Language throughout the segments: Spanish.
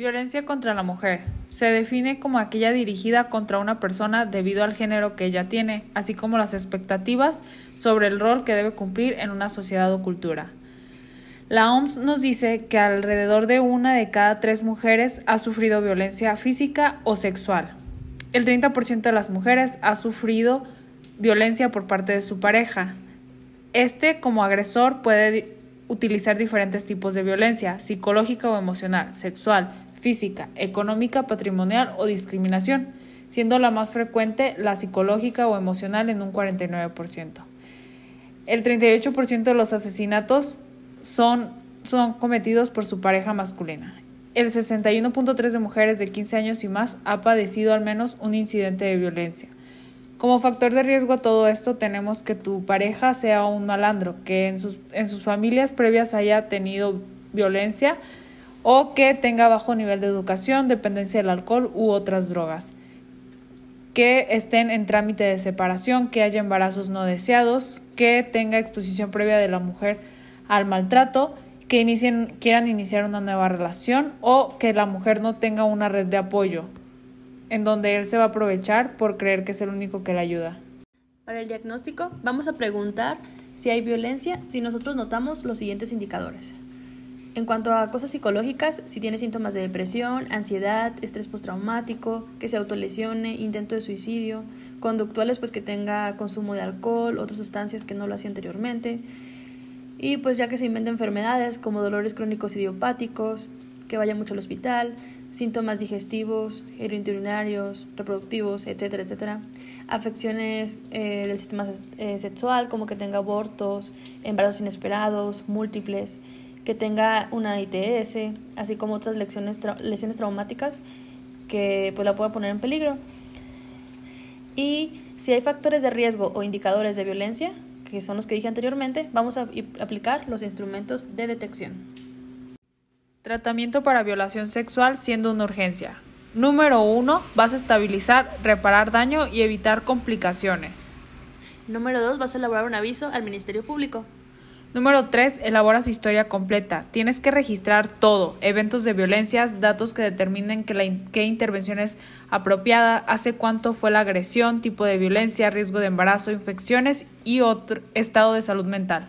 Violencia contra la mujer. Se define como aquella dirigida contra una persona debido al género que ella tiene, así como las expectativas sobre el rol que debe cumplir en una sociedad o cultura. La OMS nos dice que alrededor de una de cada tres mujeres ha sufrido violencia física o sexual. El 30% de las mujeres ha sufrido violencia por parte de su pareja. Este, como agresor, puede utilizar diferentes tipos de violencia, psicológica o emocional, sexual, física, económica, patrimonial o discriminación, siendo la más frecuente la psicológica o emocional en un 49%. El 38% de los asesinatos son, son cometidos por su pareja masculina. El 61.3% de mujeres de 15 años y más ha padecido al menos un incidente de violencia. Como factor de riesgo a todo esto tenemos que tu pareja sea un malandro, que en sus, en sus familias previas haya tenido violencia o que tenga bajo nivel de educación, dependencia del alcohol u otras drogas, que estén en trámite de separación, que haya embarazos no deseados, que tenga exposición previa de la mujer al maltrato, que inicien, quieran iniciar una nueva relación o que la mujer no tenga una red de apoyo, en donde él se va a aprovechar por creer que es el único que le ayuda. Para el diagnóstico, vamos a preguntar si hay violencia si nosotros notamos los siguientes indicadores. En cuanto a cosas psicológicas, si tiene síntomas de depresión, ansiedad, estrés postraumático, que se autolesione, intento de suicidio, conductuales pues que tenga consumo de alcohol, otras sustancias que no lo hacía anteriormente, y pues ya que se inventa enfermedades como dolores crónicos idiopáticos, que vaya mucho al hospital, síntomas digestivos, urinarios, reproductivos, etcétera, etcétera. Afecciones eh, del sistema eh, sexual, como que tenga abortos, embarazos inesperados, múltiples, que tenga una ITS, así como otras lesiones, lesiones traumáticas que pues, la pueda poner en peligro. Y si hay factores de riesgo o indicadores de violencia, que son los que dije anteriormente, vamos a aplicar los instrumentos de detección. Tratamiento para violación sexual siendo una urgencia. Número 1. Vas a estabilizar, reparar daño y evitar complicaciones. Número 2. Vas a elaborar un aviso al Ministerio Público. Número 3. Elaboras historia completa. Tienes que registrar todo, eventos de violencias, datos que determinen que la qué intervención es apropiada, hace cuánto fue la agresión, tipo de violencia, riesgo de embarazo, infecciones y otro estado de salud mental.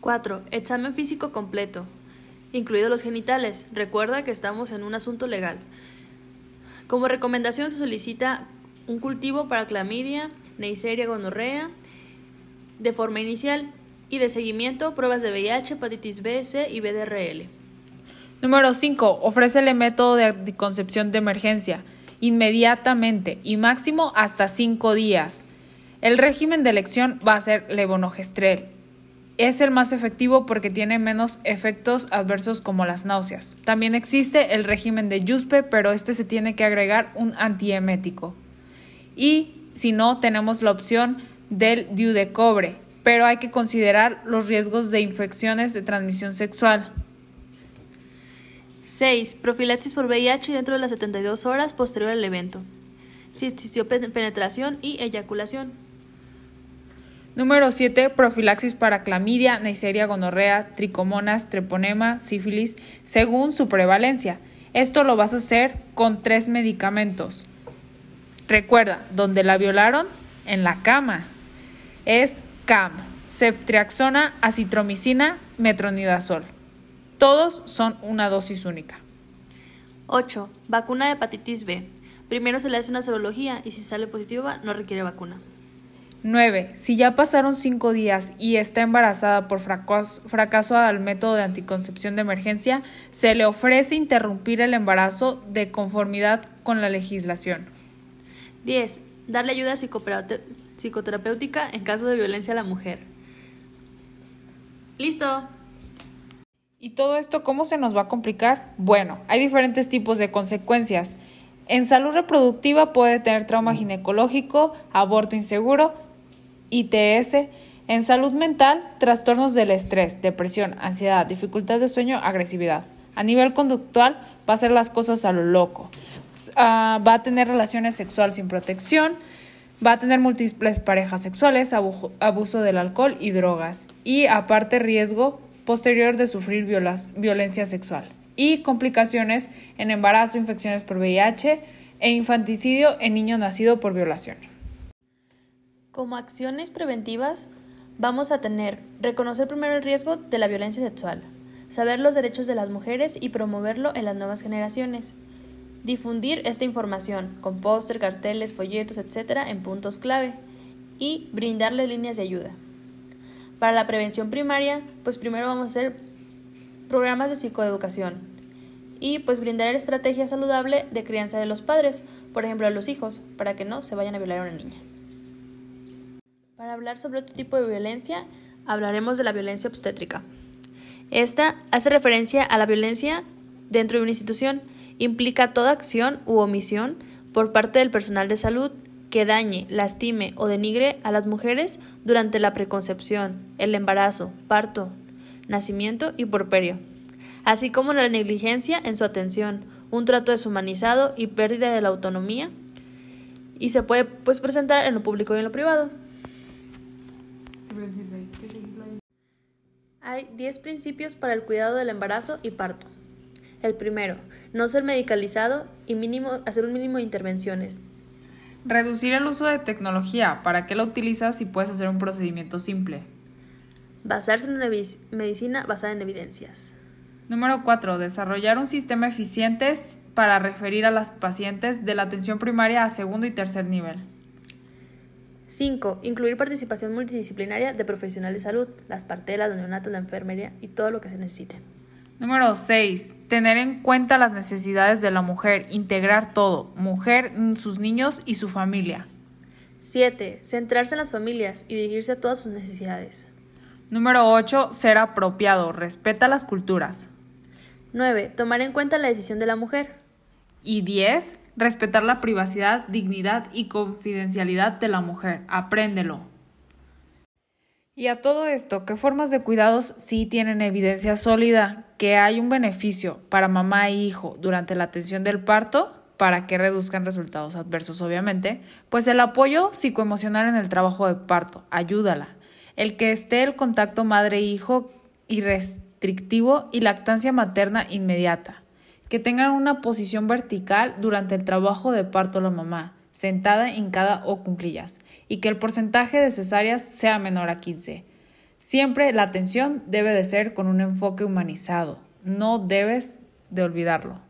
4. Examen físico completo incluidos los genitales. Recuerda que estamos en un asunto legal. Como recomendación se solicita un cultivo para clamidia, neisseria, gonorrea de forma inicial y de seguimiento pruebas de VIH, hepatitis B, C y BDRL. Número 5. Ofrécele método de anticoncepción de emergencia inmediatamente y máximo hasta 5 días. El régimen de elección va a ser levonorgestrel, es el más efectivo porque tiene menos efectos adversos como las náuseas. También existe el régimen de Yuspe, pero este se tiene que agregar un antiemético. Y si no, tenemos la opción del DIU de cobre, pero hay que considerar los riesgos de infecciones de transmisión sexual. 6. Profilaxis por VIH dentro de las 72 horas posterior al evento. Si existió penetración y eyaculación. Número 7. Profilaxis para clamidia, neisseria, gonorrea, tricomonas, treponema, sífilis, según su prevalencia. Esto lo vas a hacer con tres medicamentos. Recuerda, donde la violaron, en la cama. Es CAM, ceftriaxona, acitromicina, metronidazol. Todos son una dosis única. 8. Vacuna de hepatitis B. Primero se le hace una serología y si sale positiva no requiere vacuna. 9. Si ya pasaron 5 días y está embarazada por fracaso al método de anticoncepción de emergencia, se le ofrece interrumpir el embarazo de conformidad con la legislación. 10. Darle ayuda psicoterapéutica en caso de violencia a la mujer. Listo. ¿Y todo esto cómo se nos va a complicar? Bueno, hay diferentes tipos de consecuencias. En salud reproductiva puede tener trauma ginecológico, aborto inseguro, ITS, en salud mental, trastornos del estrés, depresión, ansiedad, dificultad de sueño, agresividad. A nivel conductual, va a hacer las cosas a lo loco. Ah, va a tener relaciones sexuales sin protección, va a tener múltiples parejas sexuales, abuso del alcohol y drogas. Y aparte riesgo posterior de sufrir violencia sexual. y complicaciones en embarazo, infecciones por VIH e infanticidio en niño nacido por violación. Como acciones preventivas, vamos a tener reconocer primero el riesgo de la violencia sexual, saber los derechos de las mujeres y promoverlo en las nuevas generaciones, difundir esta información con póster, carteles, folletos, etc. en puntos clave y brindarle líneas de ayuda. Para la prevención primaria, pues primero vamos a hacer programas de psicoeducación y pues brindar estrategia saludable de crianza de los padres, por ejemplo a los hijos, para que no se vayan a violar a una niña. Para hablar sobre otro tipo de violencia, hablaremos de la violencia obstétrica. Esta hace referencia a la violencia dentro de una institución, implica toda acción u omisión por parte del personal de salud que dañe, lastime o denigre a las mujeres durante la preconcepción, el embarazo, parto, nacimiento y porperio, así como la negligencia en su atención, un trato deshumanizado y pérdida de la autonomía, y se puede pues, presentar en lo público y en lo privado. Hay 10 principios para el cuidado del embarazo y parto. El primero, no ser medicalizado y mínimo, hacer un mínimo de intervenciones, Reducir el uso de tecnología. ¿Para qué la utilizas si puedes hacer un procedimiento simple? Basarse en una medicina basada en evidencias. Número 4. Desarrollar un sistema eficiente para referir a las pacientes de la atención primaria a segundo y tercer nivel. 5. Incluir participación multidisciplinaria de profesionales de salud, las partelas, los neonatos, la enfermería y todo lo que se necesite. Número 6. Tener en cuenta las necesidades de la mujer, integrar todo, mujer, sus niños y su familia. 7. Centrarse en las familias y dirigirse a todas sus necesidades. Número 8. Ser apropiado, respeta las culturas. 9. Tomar en cuenta la decisión de la mujer. Y 10. Respetar la privacidad, dignidad y confidencialidad de la mujer. Apréndelo. Y a todo esto, ¿qué formas de cuidados sí tienen evidencia sólida que hay un beneficio para mamá e hijo durante la atención del parto? para que reduzcan resultados adversos, obviamente, pues el apoyo psicoemocional en el trabajo de parto, ayúdala. El que esté el contacto madre-hijo irrestrictivo y lactancia materna inmediata. Que tengan una posición vertical durante el trabajo de parto la mamá sentada, hincada o cunclillas, y que el porcentaje de cesáreas sea menor a 15. Siempre la atención debe de ser con un enfoque humanizado, no debes de olvidarlo.